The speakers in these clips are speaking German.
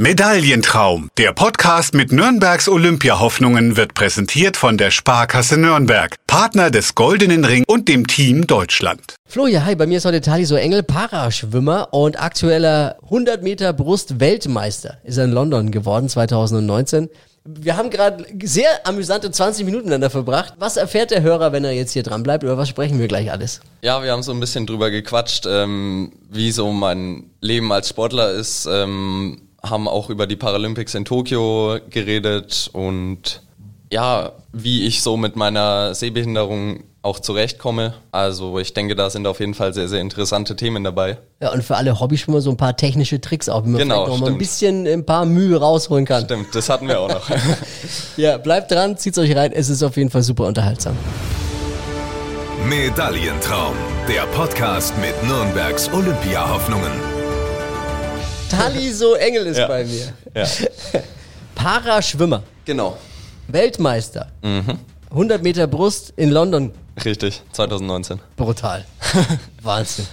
Medaillentraum. Der Podcast mit Nürnbergs Olympiahoffnungen wird präsentiert von der Sparkasse Nürnberg, Partner des Goldenen Ring und dem Team Deutschland. Flo, ja, hi, bei mir ist heute Tali so Engel, Paraschwimmer und aktueller 100 Meter Brust Weltmeister. Ist er in London geworden 2019. Wir haben gerade sehr amüsante 20 Minuten miteinander verbracht. Was erfährt der Hörer, wenn er jetzt hier dran bleibt? Über was sprechen wir gleich alles? Ja, wir haben so ein bisschen drüber gequatscht, ähm, wie so mein Leben als Sportler ist. Ähm, haben auch über die Paralympics in Tokio geredet und ja, wie ich so mit meiner Sehbehinderung auch zurechtkomme. Also ich denke, da sind auf jeden Fall sehr, sehr interessante Themen dabei. Ja, und für alle Hobbyschwimmer so ein paar technische Tricks auch, wie man Genau, vielleicht noch mal ein bisschen ein paar Mühe rausholen kann. Stimmt, das hatten wir auch noch. Ja, bleibt dran, zieht's euch rein, es ist auf jeden Fall super unterhaltsam. Medaillentraum. Der Podcast mit Nürnbergs Olympiahoffnungen. Tali so Engel ist Ja. bei mir. ja. Paraschwimmer, Genau, Weltmeister. Mhm. 100 Meter Brust in London. richtig, 2019. Brutal. Wahnsinn.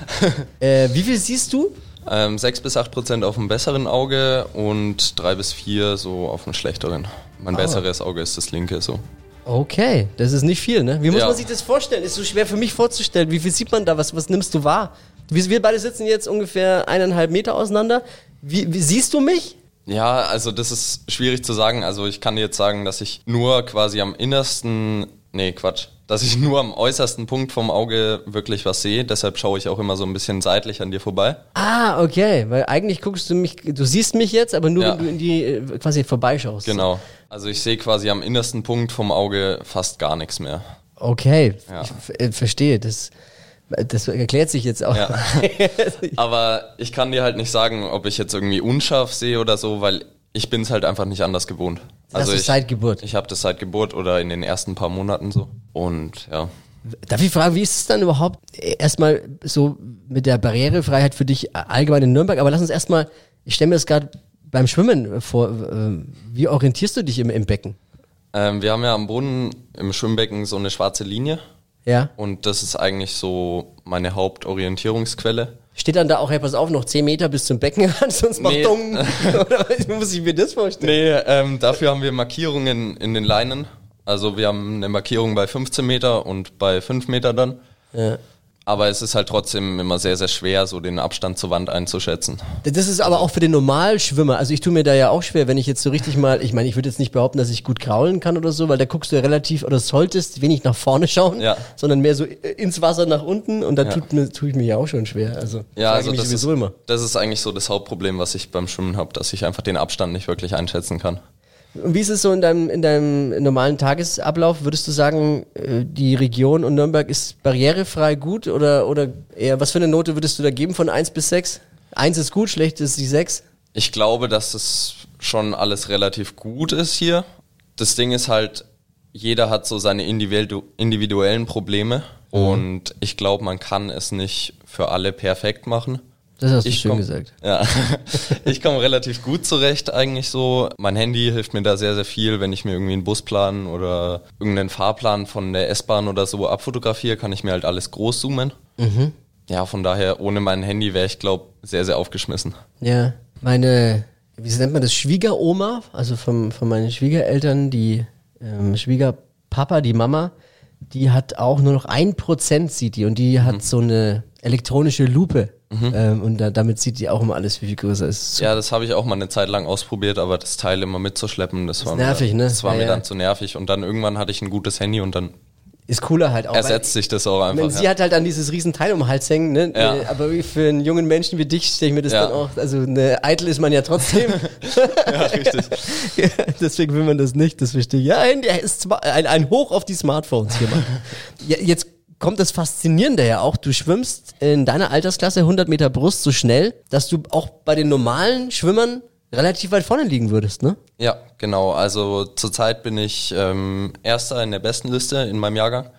äh, wie viel siehst du? Ähm, 6 bis 8 Prozent auf dem besseren Auge und 3 bis 4 so auf dem schlechteren. Mein besseres Auge ist das linke so. Okay, das ist nicht viel, ne? Wie muss Ja. man sich das vorstellen? Ist so schwer für mich vorzustellen. Wie viel sieht man da? Was, was nimmst du wahr? Wir beide sitzen jetzt ungefähr eineinhalb Meter auseinander. Wie, wie siehst du mich? Ja, also das ist schwierig zu sagen. Also ich kann dir jetzt sagen, dass ich nur quasi am innersten, nee, Quatsch, dass ich nur am äußersten Punkt vom Auge wirklich was sehe. Deshalb schaue ich auch immer so ein bisschen seitlich an dir vorbei. Ah, okay. Weil eigentlich guckst du mich, du siehst mich jetzt, aber nur Ja. wenn du in die äh, quasi vorbeischaust. Genau. Also ich sehe quasi am innersten Punkt vom Auge fast gar nichts mehr. Okay, Ja. ich äh, verstehe. Das, das erklärt sich jetzt auch. Ja. Aber ich kann dir halt nicht sagen, ob ich jetzt irgendwie unscharf sehe oder so, weil ich bin es halt einfach nicht anders gewohnt. Hast du ich, seit Geburt? Ich habe das seit Geburt oder in den ersten paar Monaten so. Und ja. Darf ich fragen, wie ist es dann überhaupt äh, erstmal so mit der Barrierefreiheit für dich allgemein in Nürnberg? Aber lass uns erstmal, ich stelle mir das gerade beim Schwimmen vor, äh, wie orientierst du dich im, im Becken? Ähm, wir haben ja am Brunnen im Schwimmbecken so eine schwarze Linie. Ja? Und das ist eigentlich so meine Hauptorientierungsquelle. Steht dann da auch, hey, pass auf, noch 10 Meter bis zum Beckenrand, sonst macht Nee. Dong. Oder muss ich mir das vorstellen? Nee, ähm, dafür haben wir Markierungen in den Leinen. Also wir haben eine Markierung bei 15 Meter und bei 5 Meter dann. Ja. Aber es ist halt trotzdem immer sehr, sehr schwer, so den Abstand zur Wand einzuschätzen. Das ist aber auch für den Normalschwimmer. Also ich tue mir da ja auch schwer, wenn ich jetzt so richtig mal, ich meine, ich würde jetzt nicht behaupten, dass ich gut kraulen kann oder so, weil da guckst du ja relativ oder solltest wenig nach vorne schauen, Ja. sondern mehr so ins Wasser nach unten und da tut mir, tue ich mir ja auch schon schwer. Also Ja, also das ist, immer. das ist eigentlich so das Hauptproblem, was ich beim Schwimmen habe, dass ich einfach den Abstand nicht wirklich einschätzen kann. Und wie ist es so in deinem, in deinem normalen Tagesablauf? Würdest du sagen, äh, die Region und Nürnberg ist barrierefrei gut oder, oder eher, was für eine Note würdest du da geben von 1 bis 6? 1 ist gut, schlecht ist die 6? Ich glaube, dass es schon alles relativ gut ist hier. Das Ding ist halt, jeder hat so seine individu individuellen Probleme und ich glaube, man kann es nicht für alle perfekt machen. Das hast du Ich schön komm- gesagt. Ja, ich komme relativ gut zurecht eigentlich so. Mein Handy hilft mir da sehr, sehr viel, wenn ich mir irgendwie einen Busplan oder irgendeinen Fahrplan von der S-Bahn oder so abfotografiere, kann ich mir halt alles groß zoomen. Ja, von daher, ohne mein Handy wäre ich, glaube sehr, sehr aufgeschmissen. Ja, meine, wie nennt man das, Schwiegeroma, also vom, von meinen Schwiegereltern, die ähm, Schwiegerpapa, die Mama, die hat auch nur noch ein Prozent sieht die und die hat so eine elektronische Lupe ähm, und da, damit sieht die auch immer alles, wie viel größer ist. Ja, das habe ich auch mal eine Zeit lang ausprobiert, aber das Teil immer mitzuschleppen, das, war nervig, mir, ne? Das war Ja, mir ja. dann zu nervig. Und dann irgendwann hatte ich ein gutes Handy und dann Ist cooler halt auch. ersetzt sich das auch einfach. meine, sie ja. hat halt dann dieses riesen Teil um den Hals hängen, ne? Ja. Äh, Aber für einen jungen Menschen wie dich stelle ich mir das Ja. dann auch, also eine Eitel ist man ja trotzdem. ja, richtig. Deswegen will man das nicht, das verstehe ich. Ja, ein, der ist zwar- ein, ein Hoch auf die Smartphones hier, ja, jetzt kommt das Faszinierende ja auch. Du schwimmst in deiner Altersklasse 100 Meter Brust so schnell, dass du auch bei den normalen Schwimmern relativ weit vorne liegen würdest, ne? Ja, genau. Also zurzeit bin ich ähm, Erster in der besten Liste in meinem Jahrgang.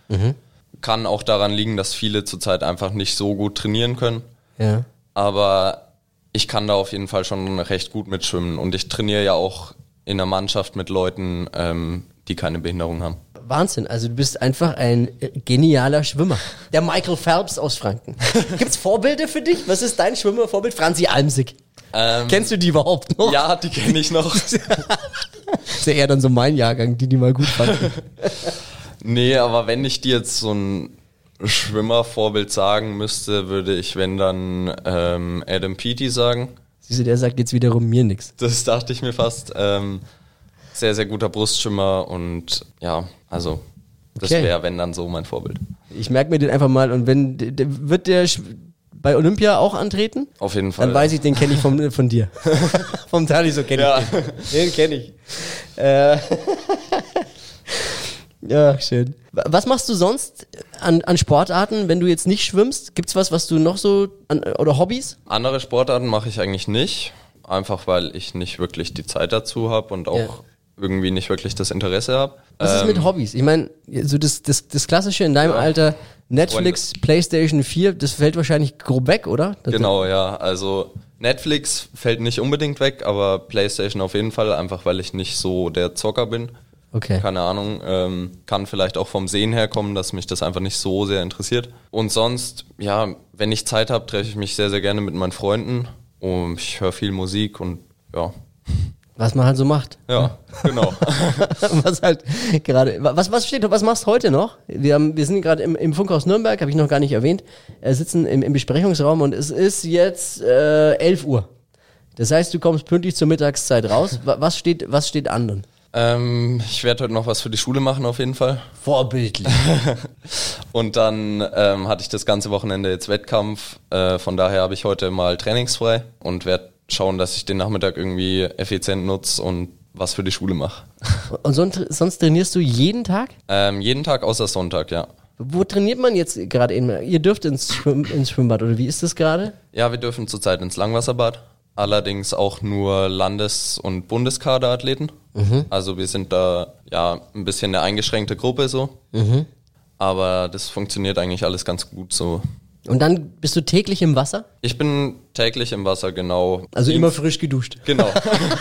Kann auch daran liegen, dass viele zurzeit einfach nicht so gut trainieren können. Ja. Aber ich kann da auf jeden Fall schon recht gut mitschwimmen. Und ich trainiere ja auch in einer Mannschaft mit Leuten, ähm, die keine Behinderung haben. Wahnsinn, also du bist einfach ein äh, genialer Schwimmer. Der Michael Phelps aus Franken. Gibt's Vorbilder für dich? Was ist dein Schwimmervorbild? Franzi Almsig. Ähm, Kennst du die überhaupt noch? Ja, die kenne ich noch. Das ist ja eher dann so mein Jahrgang, die die mal gut fanden. nee, aber wenn ich dir jetzt so ein Schwimmervorbild sagen müsste, würde ich, wenn dann ähm, Adam Peaty sagen. Siehst du, der sagt jetzt wiederum mir nichts. Das dachte ich mir fast. Ähm, sehr, sehr guter Brustschwimmer und ja, also das Okay. wäre, wenn dann so mein Vorbild. Ich merke mir den einfach mal und wenn wird der bei Olympia auch antreten, Auf jeden Fall. dann weiß ich, den kenne ich vom, von dir. vom Tali, so kenne Ja. ich den. Den kenne ich. Äh, ja, schön. Wa- Was machst du sonst an, an Sportarten, wenn du jetzt nicht schwimmst? Gibt's was, was du noch so an, oder Hobbys? Andere Sportarten mache ich eigentlich nicht, einfach weil ich nicht wirklich die Zeit dazu habe und auch Ja. Irgendwie nicht wirklich das Interesse habe. Was ist mit Hobbys? Ich meine, so das, das, das Klassische in deinem Ja. Alter, Netflix, Playstation 4, das fällt wahrscheinlich grob weg, oder? Das- Genau, ja. Also Netflix fällt nicht unbedingt weg, aber PlayStation auf jeden Fall, einfach weil ich nicht so der Zocker bin. Okay. Keine Ahnung. Ähm, kann vielleicht auch vom Sehen her kommen, dass mich das einfach nicht so sehr interessiert. Und sonst, ja, wenn ich Zeit habe, treffe ich mich sehr, sehr gerne mit meinen Freunden. Und ich höre viel Musik und ja. Was man halt so macht. Ja, genau. was halt gerade, was, was steht, was machst du heute noch? Wir, haben, wir sind gerade im, im Funkhaus Nürnberg, habe ich noch gar nicht erwähnt, äh, sitzen im, im Besprechungsraum und es ist jetzt äh, 11 Uhr. Das heißt, du kommst pünktlich zur Mittagszeit raus. Wa- Was steht, was steht an? dann? ähm, ich werde heute noch was für die Schule machen auf jeden Fall. Vorbildlich. Und dann ähm, hatte ich das ganze Wochenende jetzt Wettkampf. Äh, von daher habe ich heute mal trainingsfrei und werde schauen, dass ich den Nachmittag irgendwie effizient nutze und was für die Schule mache. Und sonst, sonst trainierst du jeden Tag? Ähm, jeden Tag außer Sonntag, ja. Wo trainiert man jetzt gerade eben? Ihr dürft ins, Schwimm, ins Schwimmbad oder wie ist das gerade? Ja, wir dürfen zurzeit ins Langwasserbad. Allerdings auch nur Landes- und Bundeskaderathleten. Also wir sind da ja ein bisschen eine eingeschränkte Gruppe so. Aber das funktioniert eigentlich alles ganz gut so. Und dann bist du täglich im Wasser? Ich bin täglich im Wasser, genau. Also Dienst- immer frisch geduscht. Genau.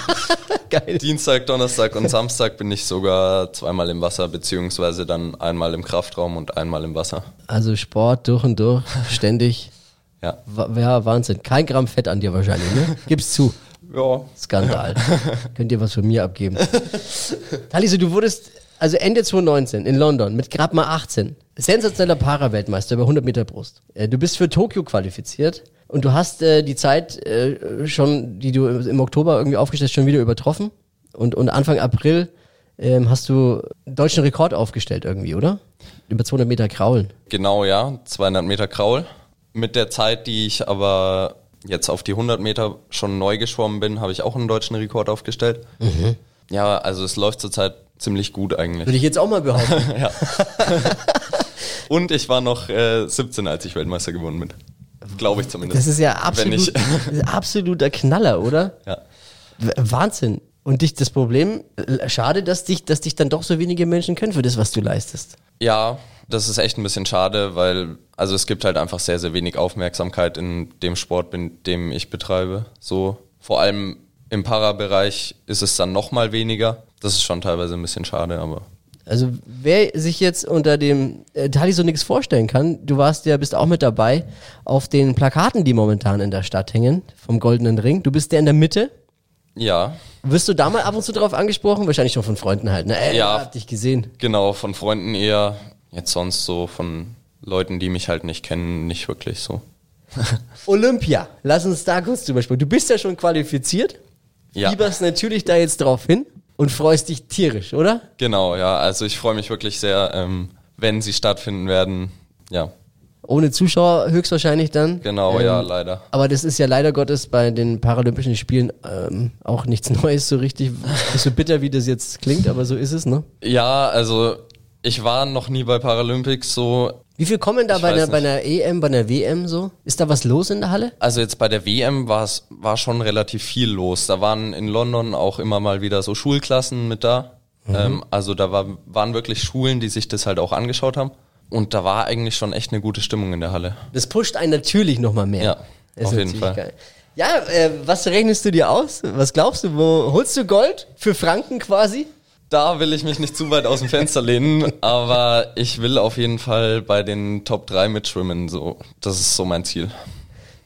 Geil. Dienstag, Donnerstag und Samstag bin ich sogar zweimal im Wasser, beziehungsweise dann einmal im Kraftraum und einmal im Wasser. Also Sport durch und durch, ständig. Ja. Wa- Ja, Wahnsinn. Kein Gramm Fett an dir wahrscheinlich, ne? Gib's zu. Ja. Skandal. Könnt ihr was von mir abgeben. Talise, du wurdest also Ende 2019 in London mit gerade mal 18 sensationeller Para-Weltmeister über 100 Meter Brust. Äh, Du bist für Tokio qualifiziert und du hast äh, die Zeit äh, schon, die du im Oktober irgendwie aufgestellt hast, schon wieder übertroffen. Und, und Anfang April ähm, hast du einen deutschen Rekord aufgestellt irgendwie, oder? Über 200 Meter Kraulen. Genau, ja. 200 Meter Kraul. Mit der Zeit, die ich aber jetzt auf die 100 Meter schon neu geschwommen bin, habe ich auch einen deutschen Rekord aufgestellt. Ja, also es läuft zurzeit ziemlich gut eigentlich. Würde ich jetzt auch mal behaupten. Ja. Und ich war noch äh, 17, als ich Weltmeister geworden bin. Glaube ich zumindest. Das ist ja absolut, ist absoluter Knaller, oder? ja. Wahnsinn. Und dich das Problem, äh, schade, dass dich, dass dich dann doch so wenige Menschen können für das, was du leistest. ja, das ist echt ein bisschen schade, weil also es gibt halt einfach sehr, sehr wenig Aufmerksamkeit in dem Sport, in dem ich betreibe. So vor allem im Para-Bereich ist es dann noch mal weniger. Das ist schon teilweise ein bisschen schade, aber Also wer sich jetzt unter dem äh, Tali so nichts vorstellen kann, du warst ja, bist auch mit dabei auf den Plakaten, die momentan in der Stadt hängen, vom Goldenen Ring. Du bist der in der Mitte. ja, Wirst du da mal ab und zu drauf angesprochen? Wahrscheinlich schon von Freunden halt, ne? Ey, Ja. hab dich gesehen. genau, von Freunden eher. Jetzt sonst so von Leuten, die mich halt nicht kennen, nicht wirklich so. Olympia. Lass uns da kurz drüber sprechen. Du bist ja schon qualifiziert. Ja. Fieberst natürlich da jetzt drauf hin und freust dich tierisch, oder? Genau, ja. Also ich freue mich wirklich sehr, ähm, wenn sie stattfinden werden. Ja, Ohne Zuschauer höchstwahrscheinlich dann. genau, Ähm, ja, leider. Aber das ist ja leider Gottes bei den Paralympischen Spielen ähm, auch nichts Neues so richtig. So bitter, wie das jetzt klingt, aber so ist es, ne? Ja, also ich war noch nie bei Paralympics so. Wie viel kommen da bei einer, bei einer EM, bei einer WM so? Ist da was los in der Halle? Also jetzt bei der WM war es war schon relativ viel los. Da waren in London auch immer mal wieder so Schulklassen mit da. Ähm, also da war, waren wirklich Schulen, die sich das halt auch angeschaut haben. Und da war eigentlich schon echt eine gute Stimmung in der Halle. Das pusht einen natürlich nochmal mehr. Ja, Ist auf jeden Fall. Geil. Ja, äh, was rechnest du dir aus? Was glaubst du? Wo holst du Gold für Franken quasi? Da will ich mich nicht zu weit aus dem Fenster lehnen, aber ich will auf jeden Fall bei den Top 3 mitschwimmen. So, das ist so mein Ziel.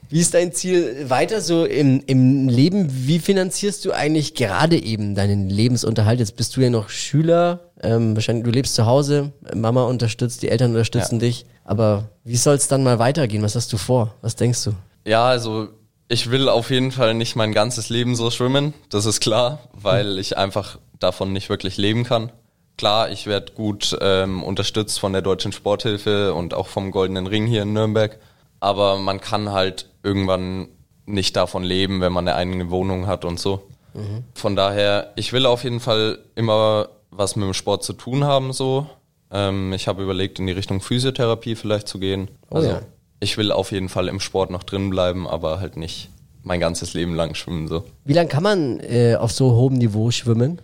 Wie ist dein Ziel weiter so im, im Leben? Wie finanzierst du eigentlich gerade eben deinen Lebensunterhalt? Jetzt bist du ja noch Schüler, ähm, wahrscheinlich du lebst zu Hause, Mama unterstützt, die Eltern unterstützen Ja. dich. Aber wie soll es dann mal weitergehen? Was hast du vor? Was denkst du? Ja, also ich will auf jeden Fall nicht mein ganzes Leben so schwimmen, das ist klar, weil ich einfach davon nicht wirklich leben kann. Klar, ich werde gut ähm, unterstützt von der Deutschen Sporthilfe und auch vom Goldenen Ring hier in Nürnberg, aber man kann halt irgendwann nicht davon leben, wenn man eine eigene Wohnung hat und so. Von daher, ich will auf jeden Fall immer was mit dem Sport zu tun haben so. Ähm, ich habe überlegt, in die Richtung Physiotherapie vielleicht zu gehen. Also ja. Ich will auf jeden Fall im Sport noch drin bleiben, aber halt nicht mein ganzes Leben lang schwimmen so. Wie lange kann man äh, auf so hohem Niveau schwimmen?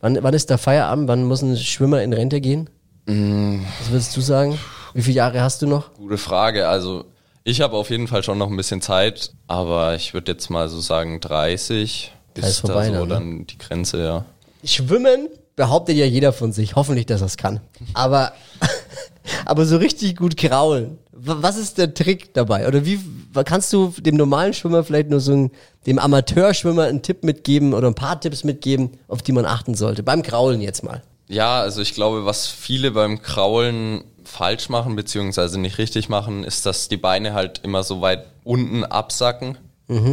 Wann, wann ist der Feierabend? Wann muss ein Schwimmer in Rente gehen? Was würdest du sagen? Wie viele Jahre hast du noch? Gute Frage. Also ich habe auf jeden Fall schon noch ein bisschen Zeit, aber ich würde jetzt mal so sagen 30 Da ist ist vorbei da so dann, ne? dann die Grenze, ja. Schwimmen behauptet ja jeder von sich. Hoffentlich, dass er es kann. Aber, aber so richtig gut kraulen. Was ist der Trick dabei? Oder wie kannst du dem normalen Schwimmer vielleicht nur so ein, dem Amateurschwimmer einen Tipp mitgeben oder ein paar Tipps mitgeben, auf die man achten sollte? Beim Kraulen jetzt mal. Ja, also ich glaube, was viele beim Kraulen falsch machen, beziehungsweise nicht richtig machen, ist, dass die Beine halt immer so weit unten absacken.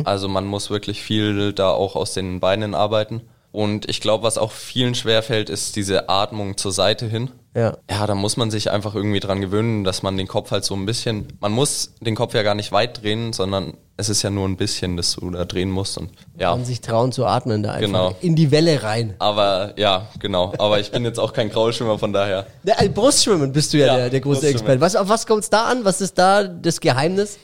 Also man muss wirklich viel da auch aus den Beinen arbeiten. Und ich glaube, was auch vielen schwerfällt, ist diese Atmung zur Seite hin. Ja. Ja, da muss man sich einfach irgendwie dran gewöhnen, dass man den Kopf halt so ein bisschen, man muss den Kopf ja gar nicht weit drehen, sondern es ist ja nur ein bisschen, dass du da drehen musst und ja. Und sich trauen zu atmen da einfach Genau. in die Welle rein. Aber ja, genau. Aber ich bin jetzt auch kein Graulschwimmer, von daher. Der, äh, Brustschwimmen bist du ja, Ja, der, der große. Experte. Was, auf was kommt es da an? Was ist da das Geheimnis?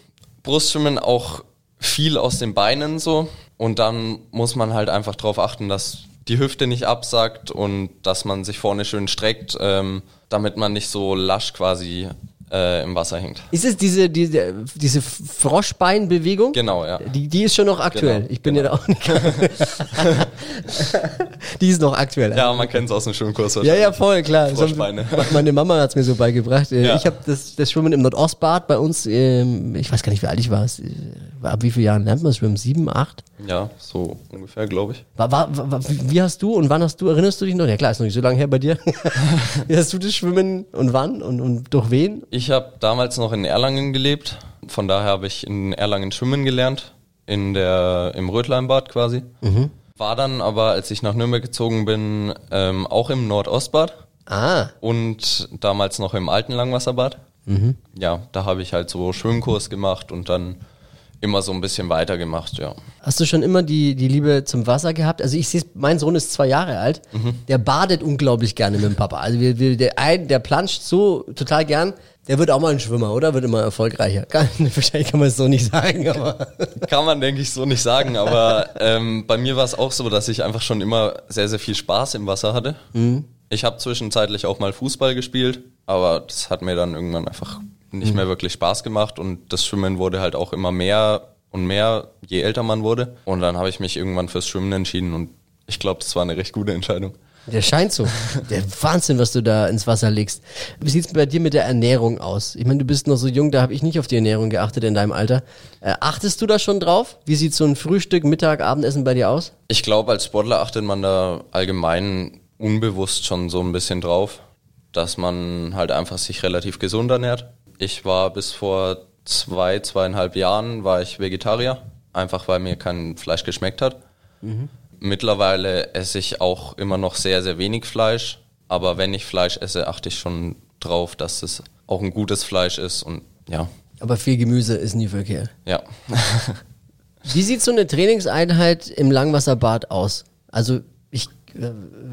Brustschwimmen auch viel aus den Beinen so. Und dann muss man halt einfach darauf achten, dass die Hüfte nicht absackt und dass man sich vorne schön streckt, ähm, damit man nicht so lasch quasi äh, im Wasser hängt. Ist es diese, diese, diese Froschbeinbewegung? Genau, ja. Die, die ist schon noch aktuell. Genau, ich bin ja da auch nicht. die ist noch aktuell. Ja, man kennt es aus dem Schwimmkurs. ja, ja, voll, klar. Froschbeine. Meine Mama hat es mir so beigebracht. Äh, Ja. Ich habe das, das Schwimmen im Nordostbad bei uns, ähm, ich weiß gar nicht, wie alt ich war. Äh, Ab wie vielen Jahren lernt man das Schwimmen? Sieben, acht? Ja, so ungefähr, glaube ich. War, war, war, wie hast du und wann hast du, erinnerst du dich noch? Ja klar, ist noch nicht so lange her bei dir. wie hast du das Schwimmen und wann und, und durch wen? Ich habe damals noch in Erlangen gelebt. Von daher habe ich in Erlangen schwimmen gelernt. In der, Im Rötleinbad quasi. War dann aber, als ich nach Nürnberg gezogen bin, ähm, auch im Nordostbad. Ah, und damals noch im alten Langwasserbad. Ja, da habe ich halt so Schwimmkurs gemacht und dann immer so ein bisschen weitergemacht, ja. Hast du schon immer die, die Liebe zum Wasser gehabt? Also ich sehe, mein Sohn ist zwei Jahre alt, der badet unglaublich gerne mit dem Papa. Also wir, wir, der, ein, der planscht so total gern, der wird auch mal ein Schwimmer, oder? Wird immer erfolgreicher. Kann, wahrscheinlich kann man es so nicht sagen, aber Kann man, denke ich, so nicht sagen, aber ähm, bei mir war es auch so, dass ich einfach schon immer sehr, sehr viel Spaß im Wasser hatte. Ich habe zwischenzeitlich auch mal Fußball gespielt, aber das hat mir dann irgendwann einfach nicht mehr wirklich Spaß gemacht und das Schwimmen wurde halt auch immer mehr und mehr, je älter man wurde. Und dann habe ich mich irgendwann fürs Schwimmen entschieden und ich glaube, das war eine recht gute Entscheidung. Der scheint so. Der Wahnsinn, was du da ins Wasser legst. Wie sieht's bei dir mit der Ernährung aus? Ich meine, du bist noch so jung, da habe ich nicht auf die Ernährung geachtet in deinem Alter. Äh, achtest du da schon drauf? Wie sieht so ein Frühstück, Mittag, Abendessen bei dir aus? Ich glaube, als Sportler achtet man da allgemein unbewusst schon so ein bisschen drauf, dass man halt einfach sich relativ gesund ernährt. Ich war bis vor zwei, zweieinhalb Jahren war ich Vegetarier, einfach weil mir kein Fleisch geschmeckt hat. Mittlerweile esse ich auch immer noch sehr, sehr wenig Fleisch, aber wenn ich Fleisch esse, achte ich schon drauf, dass es auch ein gutes Fleisch ist und ja, Aber viel Gemüse ist nie verkehrt. ja. Wie sieht so eine Trainingseinheit im Langwasserbad aus? Also ich äh,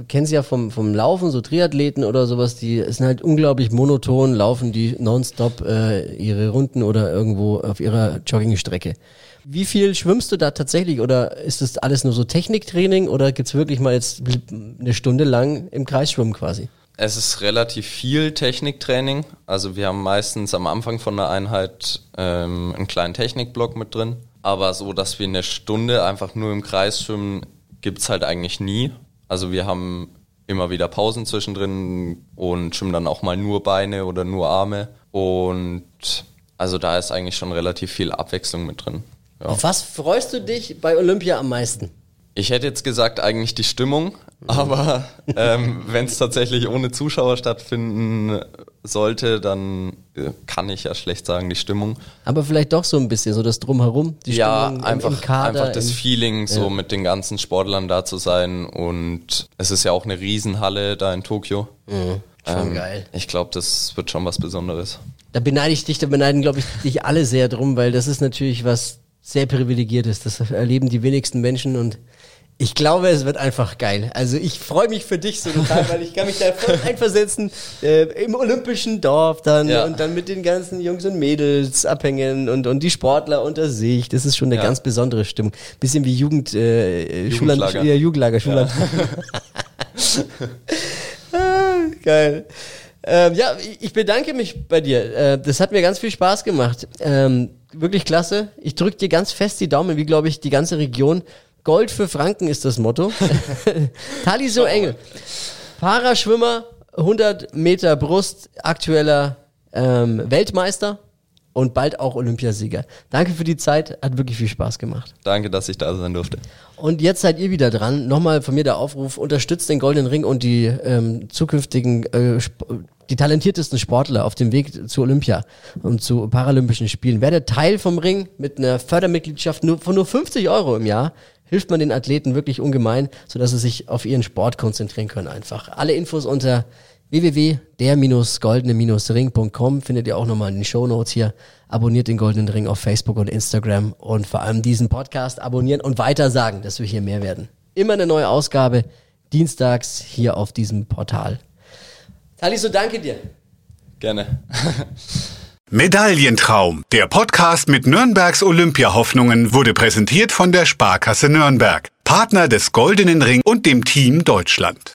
kenne es ja vom, vom Laufen, so Triathleten oder sowas, die sind halt unglaublich monoton, laufen die nonstop äh, ihre Runden oder irgendwo auf ihrer Joggingstrecke. Wie viel schwimmst du da tatsächlich oder ist das alles nur so Techniktraining oder gibt's wirklich mal jetzt eine Stunde lang im Kreis schwimmen quasi? Es ist relativ viel Techniktraining. Also wir haben meistens am Anfang von der Einheit ähm, einen kleinen Technikblock mit drin. Aber so, dass wir eine Stunde einfach nur im Kreis schwimmen, gibt's halt eigentlich nie. Also wir haben immer wieder Pausen zwischendrin und schwimmen dann auch mal nur Beine oder nur Arme. Und also da ist eigentlich schon relativ viel Abwechslung mit drin. Auf was freust du dich bei Olympia am meisten? Ich hätte jetzt gesagt, eigentlich die Stimmung, aber ähm, wenn es tatsächlich ohne Zuschauer stattfinden sollte, dann äh, kann ich ja schlecht sagen, die Stimmung. Aber vielleicht doch so ein bisschen, so das Drumherum, die ja, Stimmung im- einfach, im Kader. einfach das Feeling, so mit den ganzen Sportlern da zu sein. Und es ist ja auch eine Riesenhalle da in Tokio. Mhm. Ähm, Schon geil. Ich glaube, das wird schon was Besonderes. Da beneide ich dich, da beneiden, glaube ich, dich alle sehr drum, weil das ist natürlich was sehr privilegiertes. Das erleben die wenigsten Menschen und ich glaube, es wird einfach geil. Also ich freue mich für dich so total, weil ich kann mich da voll einversetzen äh, im olympischen Dorf dann Ja. und dann mit den ganzen Jungs und Mädels abhängen und, und die Sportler unter sich. Das ist schon eine Ja. ganz besondere Stimmung. Bisschen wie Jugend, äh, Schulland, ja, Jugendlager, Schulland. Ah, Geil. Ähm, ja, ich- ich bedanke mich bei dir. Äh, das hat mir ganz viel Spaß gemacht. Ähm, wirklich klasse. Ich drücke dir ganz fest die Daumen, wie glaube ich die ganze Region. Gold für Franken ist das Motto. Tali so Engel. Paraschwimmer, 100 Meter Brust, aktueller ähm, Weltmeister und bald auch Olympiasieger. Danke für die Zeit, hat wirklich viel Spaß gemacht. Danke, dass ich da sein durfte. Und jetzt seid ihr wieder dran. Nochmal von mir der Aufruf, unterstützt den Goldenen Ring und die ähm, zukünftigen, äh, die talentiertesten Sportler auf dem Weg zu Olympia und zu Paralympischen Spielen. Werdet Teil vom Ring mit einer Fördermitgliedschaft nur, von nur 50 Euro im Jahr. Hilft man den Athleten wirklich ungemein, sodass sie sich auf ihren Sport konzentrieren können einfach. Alle Infos unter www.der-goldene-ring.com findet ihr auch nochmal in den Shownotes hier. Abonniert den Goldenen Ring auf Facebook und Instagram und vor allem diesen Podcast abonnieren und weitersagen, dass wir hier mehr werden. Immer eine neue Ausgabe, dienstags hier auf diesem Portal. Taliso, danke dir. Gerne. Medaillentraum. Der Podcast mit Nürnbergs Olympiahoffnungen wurde präsentiert von der Sparkasse Nürnberg, Partner des Goldenen Ring und dem Team Deutschland.